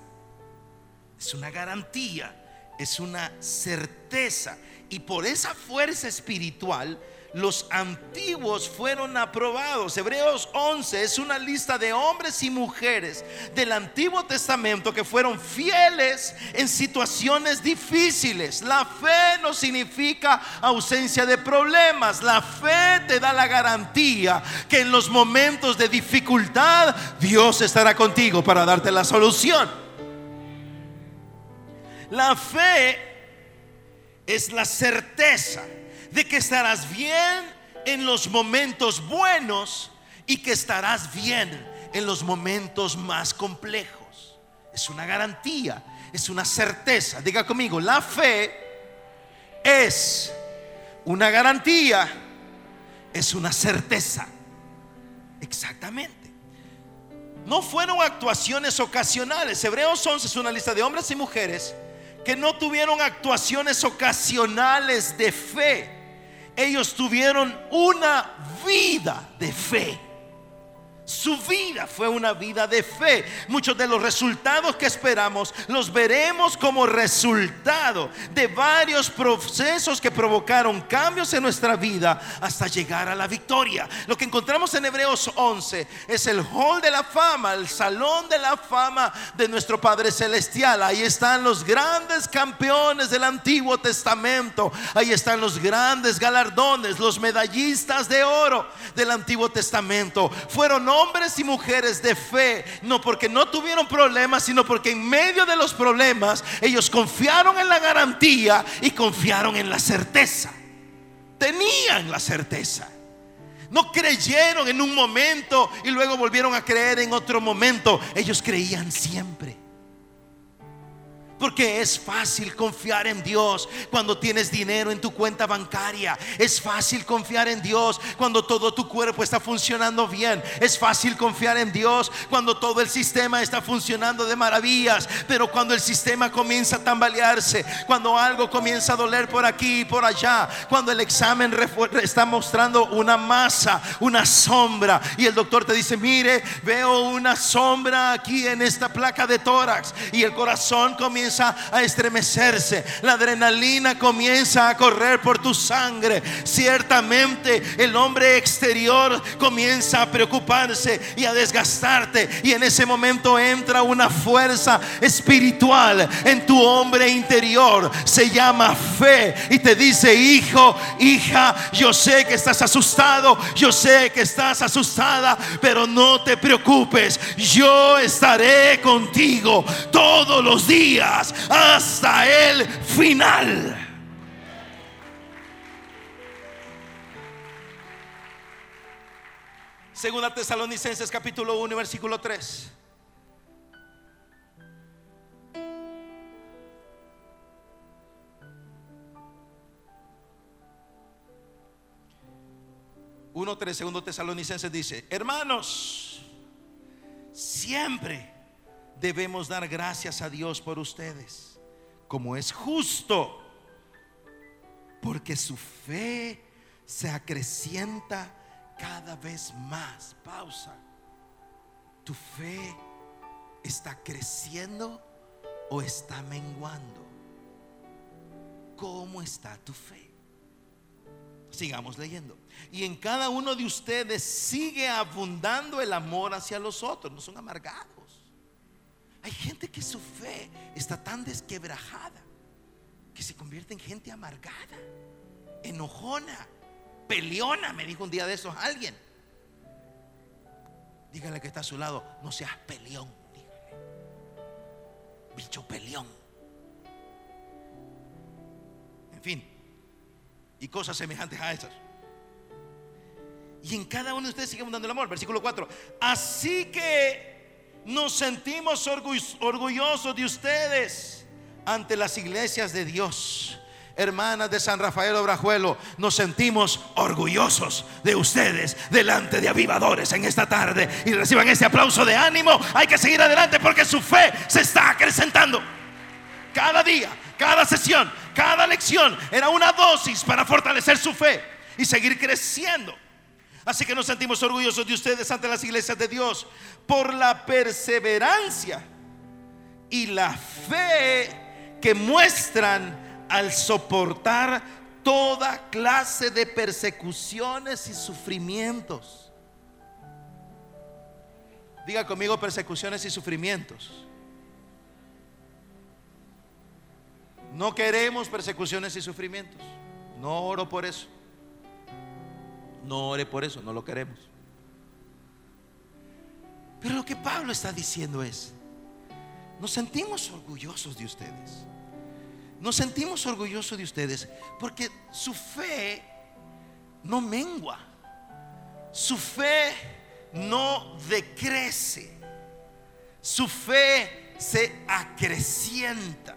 Es una garantía. Es una certeza. Y por esa fuerza espiritual, los antiguos fueron aprobados. Hebreos 11 es una lista de hombres y mujeres del Antiguo Testamento que fueron fieles en situaciones difíciles. La fe no significa ausencia de problemas. La fe te da la garantía que en los momentos de dificultad Dios estará contigo para darte la solución. La fe es la certeza de que estarás bien en los momentos buenos y que estarás bien en los momentos más complejos. Es una garantía, es una certeza. Diga conmigo, la fe es una garantía, es una certeza. Exactamente. No fueron actuaciones ocasionales. Hebreos 11 es una lista de hombres y mujeres que no tuvieron actuaciones ocasionales de fe. Ellos tuvieron una vida de fe. Su vida fue una vida de fe. Muchos de los resultados que esperamos los veremos como resultado de varios procesos que provocaron cambios en nuestra vida hasta llegar a la victoria. Lo que encontramos en Hebreos 11 es el hall de la fama, el salón de la fama de nuestro Padre Celestial. Ahí están los grandes campeones del Antiguo Testamento. Ahí están los grandes galardones, los medallistas de oro del Antiguo Testamento. Fueron hombres y mujeres de fe, no porque no tuvieron problemas, sino porque en medio de los problemas ellos confiaron en la garantía y confiaron en la certeza. Tenían la certeza. No creyeron en un momento y luego volvieron a creer en otro momento. Ellos creían siempre. Porque es fácil confiar en Dios cuando tienes dinero en tu cuenta bancaria. Es fácil confiar en Dios cuando todo tu cuerpo está funcionando bien. Es fácil confiar en Dios cuando todo el sistema está funcionando de maravillas. Pero cuando el sistema comienza a tambalearse, cuando algo comienza a doler por aquí y por allá, cuando el examen está mostrando una masa, una sombra, y el doctor te dice, mire, veo una sombra aquí en esta placa de tórax, y el corazón comienza a estremecerse, la adrenalina comienza a correr por tu sangre. Ciertamente el hombre exterior comienza a preocuparse y a desgastarte, y en ese momento entra una fuerza espiritual en tu hombre interior, se llama fe, y te dice, hijo, hija, yo sé que estás asustado, yo sé que estás asustada, pero no te preocupes, yo estaré contigo todos los días hasta el final. Segunda Tesalonicenses capítulo 1 versículo 3. Uno, tres, segundo Tesalonicenses dice, hermanos, siempre debemos dar gracias a Dios por ustedes, como es justo, porque su fe se acrecienta cada vez más. Pausa. ¿Tu fe está creciendo o está menguando? ¿Cómo está tu fe? Sigamos leyendo. Y en cada uno de ustedes sigue abundando el amor hacia los otros, no son amargados. Hay gente que su fe está tan desquebrajada que se convierte en gente amargada, enojona, peleona, me dijo un día de esos alguien. Dígale que está a su lado, no seas peleón, dígale. Bicho peleón. En fin, y cosas semejantes a esas. Y en cada uno de ustedes sigue abundando el amor. Versículo 4. Así que nos sentimos orgu- orgullosos de ustedes ante las iglesias de Dios. Hermanas de San Rafael Obrajuelo, nos sentimos orgullosos de ustedes delante de avivadores en esta tarde y reciban este aplauso de ánimo. Hay que seguir adelante porque su fe se está acrecentando. Cada día, cada sesión, cada lección era una dosis para fortalecer su fe y seguir creciendo. Así que nos sentimos orgullosos de ustedes ante las iglesias de Dios por la perseverancia y la fe que muestran al soportar toda clase de persecuciones y sufrimientos. Diga conmigo persecuciones y sufrimientos. No queremos persecuciones y sufrimientos. No oro por eso. No ore por eso, no lo queremos. Pero lo que Pablo está diciendo es, nos sentimos orgullosos de ustedes. Nos sentimos orgullosos de ustedes porque su fe no mengua. Su fe no decrece. Su fe se acrecienta.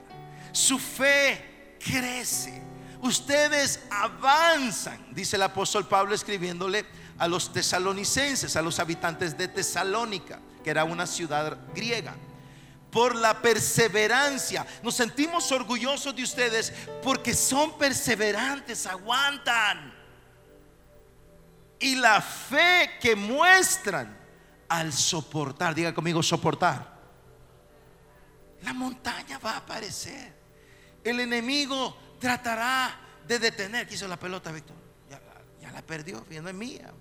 Su fe crece. Ustedes avanzan, dice el apóstol Pablo escribiéndole a los tesalonicenses, a los habitantes de Tesalónica, que era una ciudad griega. Por la perseverancia. Nos sentimos orgullosos de ustedes porque son perseverantes, aguantan. Y la fe que muestran al soportar, diga conmigo soportar. La montaña va a aparecer. El enemigo tratará de detener. ¿Qué hizo la pelota, Víctor? Ya, la- ya la perdió, ya no es mía.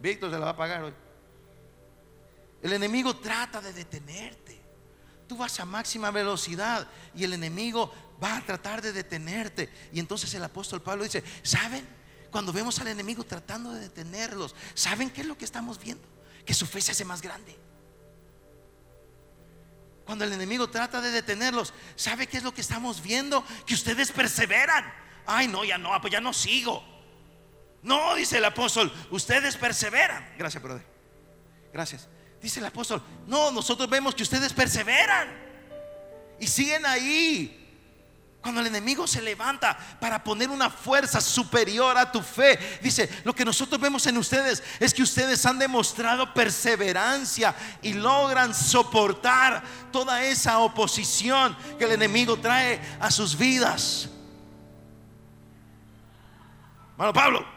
Víctor se la va a pagar hoy. El enemigo trata de detenerte. Tú vas a máxima velocidad y el enemigo va a tratar de detenerte. Y entonces el apóstol Pablo dice, ¿saben? Cuando vemos al enemigo tratando de detenerlos, ¿saben qué es lo que estamos viendo? Que su fe se hace más grande. Cuando el enemigo trata de detenerlos, ¿sabe qué es lo que estamos viendo? Que ustedes perseveran. Ay, no, ya no, pues ya no sigo. No, dice el apóstol, ustedes perseveran. Gracias, brother. Gracias. Dice el apóstol, no, nosotros vemos que ustedes perseveran y siguen ahí. Cuando el enemigo se levanta para poner una fuerza superior a tu fe, dice, lo que nosotros vemos en ustedes es que ustedes han demostrado perseverancia y logran soportar toda esa oposición que el enemigo trae a sus vidas. Hermano Pablo.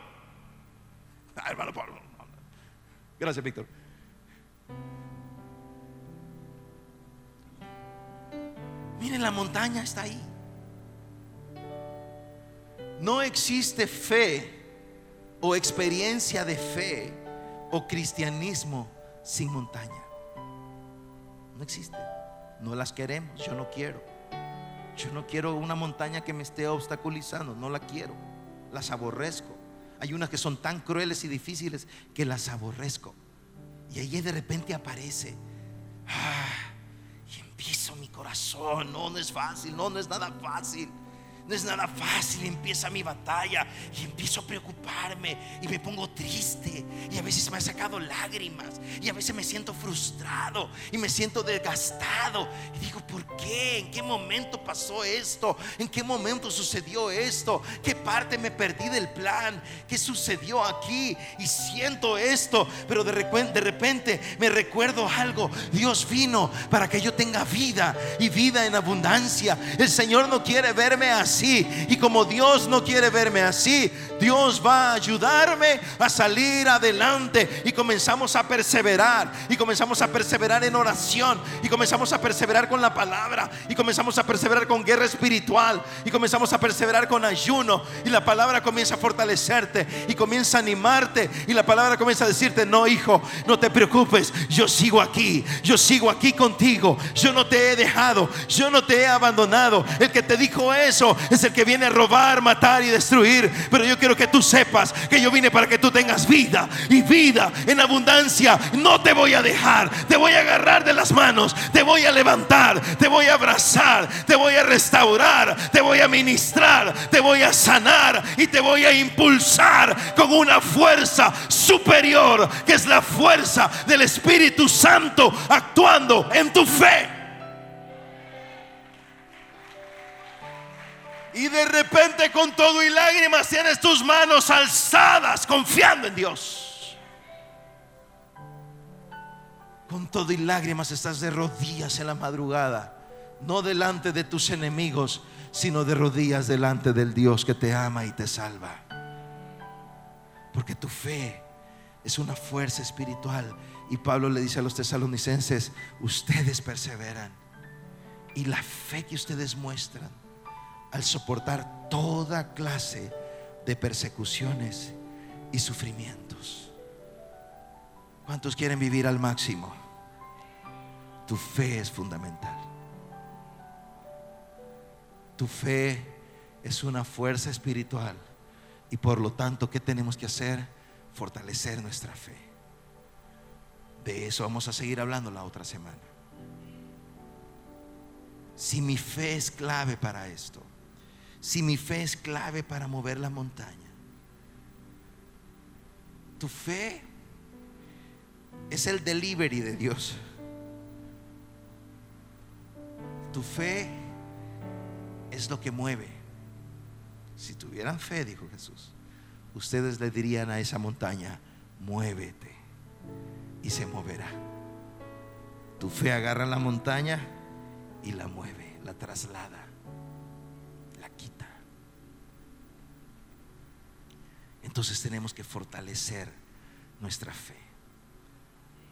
Gracias, Víctor. Miren, la montaña está ahí. No existe fe o experiencia de fe o cristianismo sin montaña. No existe. No las queremos. Yo no quiero. Yo no quiero una montaña que me esté obstaculizando. No la quiero. Las aborrezco. Hay unas que son tan crueles y difíciles que las aborrezco. Y ahí de repente aparece. Ah, y empiezo mi corazón. No, no es fácil. No, no es nada fácil. No es nada fácil, empieza mi batalla y empiezo a preocuparme y me pongo triste y a veces me ha sacado lágrimas y a veces me siento frustrado y me siento desgastado y digo, ¿por qué? ¿En qué momento pasó esto? ¿En qué momento sucedió esto? ¿Qué parte me perdí del plan? ¿Qué sucedió aquí? Y siento esto, pero de repente, de repente me recuerdo algo. Dios vino para que yo tenga vida y vida en abundancia. El Señor no quiere verme así. Y como Dios no quiere verme así, Dios va a ayudarme a salir adelante. Y comenzamos a perseverar. Y comenzamos a perseverar en oración. Y comenzamos a perseverar con la palabra. Y comenzamos a perseverar con guerra espiritual. Y comenzamos a perseverar con ayuno. Y la palabra comienza a fortalecerte. Y comienza a animarte. Y la palabra comienza a decirte, no hijo, no te preocupes. Yo sigo aquí. Yo sigo aquí contigo. Yo no te he dejado. Yo no te he abandonado. El que te dijo eso es el que viene a robar, matar y destruir. Pero yo quiero que tú sepas que yo vine para que tú tengas vida y vida en abundancia. No te voy a dejar. Te voy a agarrar de las manos. Te voy a levantar. Te voy a abrazar. Te voy a restaurar. Te voy a ministrar. Te voy a sanar. Y te voy a impulsar con una fuerza superior que es la fuerza del Espíritu Santo actuando en tu fe. Y de repente con todo y lágrimas tienes tus manos alzadas confiando en Dios. Con todo y lágrimas estás de rodillas en la madrugada. No delante de tus enemigos, sino de rodillas delante del Dios que te ama y te salva. Porque tu fe es una fuerza espiritual. Y Pablo le dice a los tesalonicenses, ustedes perseveran. Y la fe que ustedes muestran al soportar toda clase de persecuciones y sufrimientos. ¿Cuántos quieren vivir al máximo? Tu fe es fundamental. Tu fe es una fuerza espiritual y por lo tanto, ¿qué tenemos que hacer? Fortalecer nuestra fe. De eso vamos a seguir hablando la otra semana. Si mi fe es clave para esto, si mi fe es clave para mover la montaña, tu fe es el delivery de Dios. Tu fe es lo que mueve. Si tuvieran fe, dijo Jesús, ustedes le dirían a esa montaña, muévete y se moverá. Tu fe agarra la montaña y la mueve, la traslada, Entonces tenemos que fortalecer nuestra fe.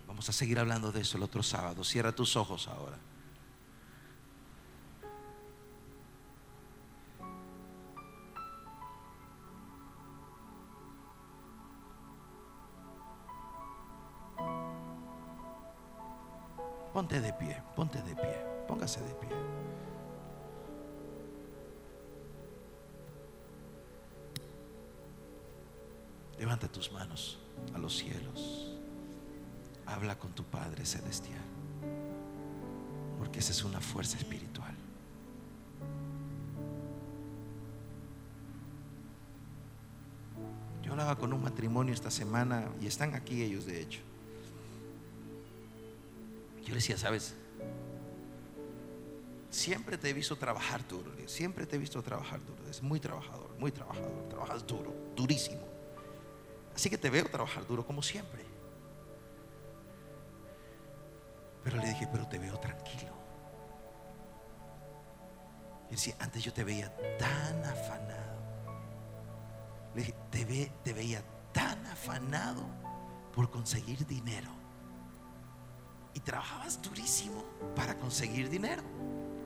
Vamos a seguir hablando de eso el otro sábado. Cierra tus ojos ahora. Ponte de pie, ponte de pie, póngase de pie. Levanta tus manos a los cielos. Habla con tu Padre Celestial. Porque esa es una fuerza espiritual. Yo hablaba con un matrimonio esta semana y están aquí ellos de hecho. Yo le decía, ¿sabes? Siempre te he visto trabajar duro, siempre te he visto trabajar duro. Es muy trabajador, muy trabajador, trabajas duro, durísimo. Así que te veo trabajar duro como siempre. Pero le dije, pero te veo tranquilo. Y decía, antes yo te veía tan afanado. Le dije, te, ve- te veía tan afanado por conseguir dinero. Y trabajabas durísimo para conseguir dinero.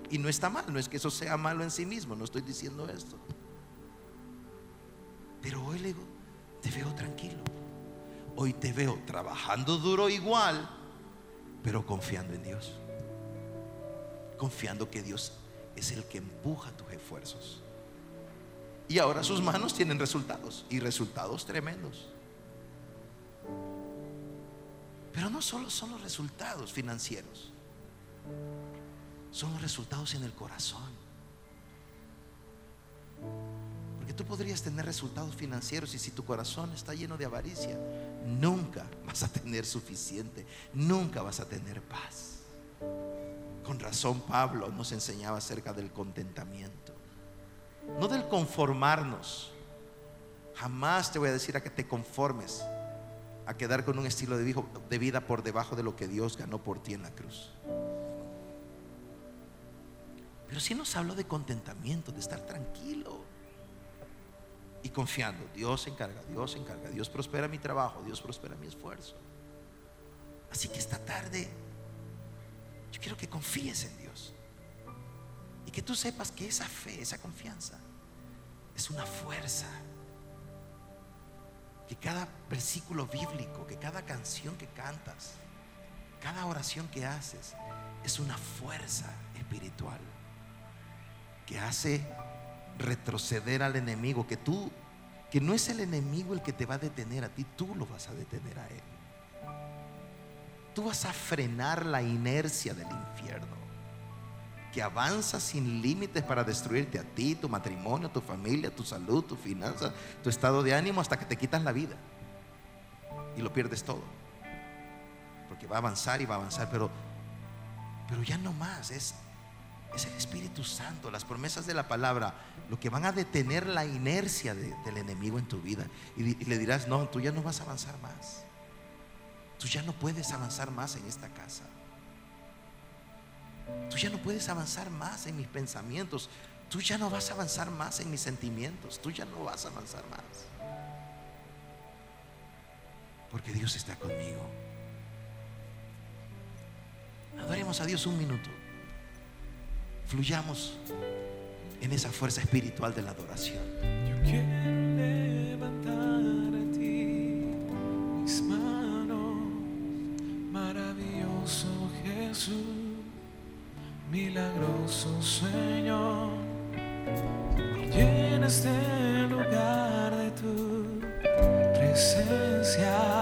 Y no está mal, no es que eso sea malo en sí mismo, no estoy diciendo esto. Pero hoy le digo, te veo tranquilo. Hoy te veo trabajando duro igual, pero confiando en Dios. Confiando que Dios es el que empuja tus esfuerzos. Y ahora sus manos tienen resultados y resultados tremendos. Pero no solo son los resultados financieros, son los resultados en el corazón. Tú podrías tener resultados financieros y si tu corazón está lleno de avaricia, nunca vas a tener suficiente, nunca vas a tener paz. Con razón Pablo nos enseñaba acerca del contentamiento, no del conformarnos. Jamás te voy a decir a que te conformes a quedar con un estilo de vida por debajo de lo que Dios ganó por ti en la cruz. Pero sí nos habló de contentamiento, de estar tranquilo y confiando. Dios se encarga, Dios se encarga, Dios prospera mi trabajo, Dios prospera mi esfuerzo. Así que esta tarde yo quiero que confíes en Dios y que tú sepas que esa fe, esa confianza es una fuerza. Que cada versículo bíblico, que cada canción que cantas, cada oración que haces es una fuerza espiritual que hace retroceder al enemigo, que tú, que no es el enemigo el que te va a detener a ti, tú lo vas a detener a él. Tú vas a frenar la inercia del infierno, que avanza sin límites para destruirte a ti, tu matrimonio, tu familia, tu salud, tu finanza, tu estado de ánimo, hasta que te quitas la vida y lo pierdes todo. Porque va a avanzar y va a avanzar, pero, pero ya no más, es, es el Espíritu Santo, las promesas de la palabra, lo que van a detener la inercia de- del enemigo en tu vida. Y, y le dirás, no, tú ya no vas a avanzar más. Tú ya no puedes avanzar más en esta casa. Tú ya no puedes avanzar más en mis pensamientos. Tú ya no vas a avanzar más en mis sentimientos. Tú ya no vas a avanzar más. Porque Dios está conmigo. Adoremos a Dios un minuto. Fluyamos en esa fuerza espiritual de la adoración. Yo quiero levantar a ti mis manos, maravilloso Jesús, milagroso Señor. Llena este lugar de tu presencia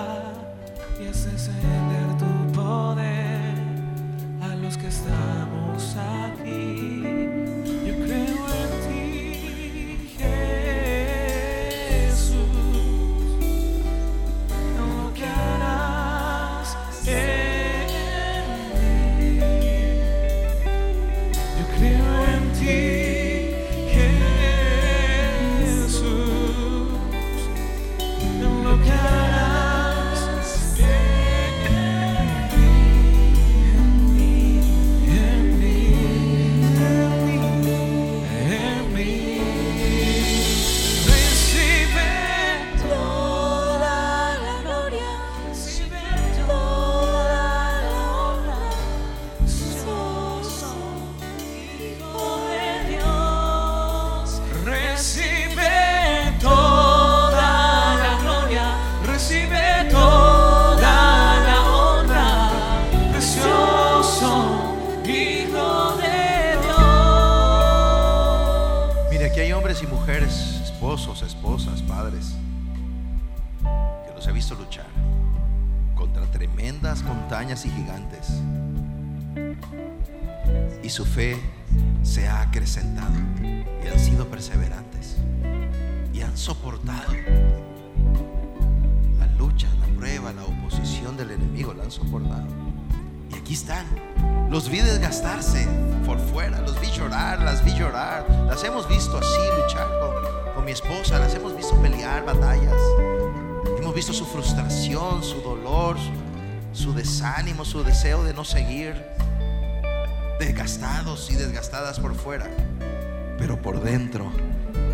pero por dentro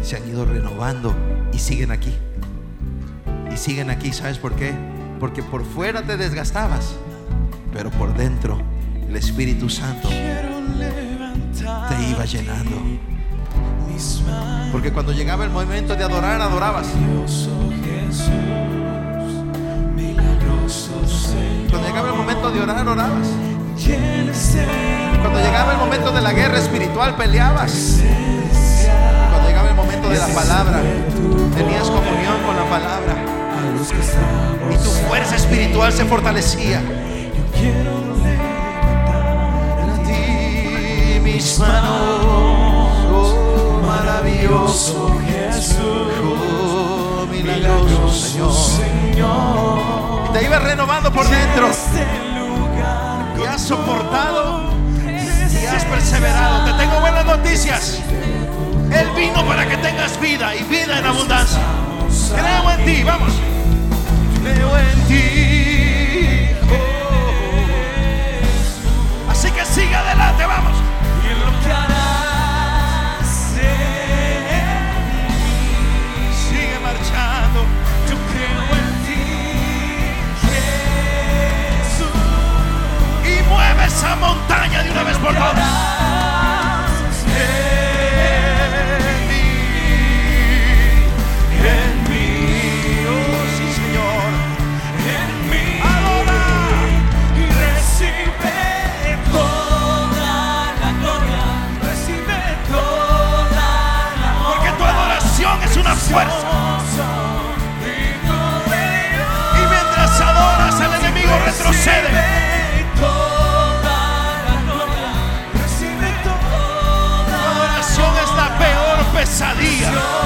se han ido renovando y siguen aquí. Y siguen aquí, ¿sabes por qué? Porque por fuera te desgastabas, pero por dentro el Espíritu Santo te iba llenando. Porque cuando llegaba el momento de adorar, adorabas. Cuando llegaba el momento de orar, orabas. Cuando llegaba el momento de la guerra espiritual, peleabas. Cuando llegaba el momento de la palabra, tenías comunión con la palabra. Y tu fuerza espiritual se fortalecía. Yo quiero levantar a ti, mis manos, oh maravilloso Jesús, milagroso Señor. Y te ibas renovando por dentro. Y has soportado si has perseverado, te tengo buenas noticias. Él vino para que tengas vida y vida en abundancia. Creo en ti, vamos. Creo en ti. Oh. Así que sigue adelante, vamos. Y lo que hará. esa montaña de una vez por todas. En mí, en mí, oh sí Señor, en mí. Adora y recibe toda la gloria, recibe toda la gloria. Porque tu adoración es una fuerza. Y mientras adoras, el enemigo retrocede. Your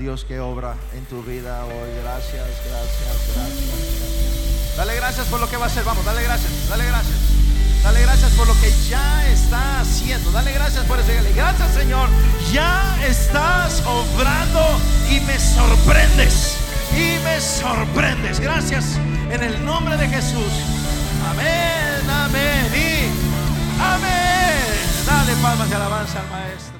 Dios que obra en tu vida hoy. Gracias, gracias, gracias. Dale gracias por lo que va a hacer. Vamos, dale gracias, dale gracias. Dale gracias por lo que ya está haciendo. Dale gracias por eso. Gracias Señor. Ya estás obrando y me sorprendes. Y me sorprendes. Gracias en el nombre de Jesús. Amén, amén y amén. Dale palmas de alabanza al Maestro.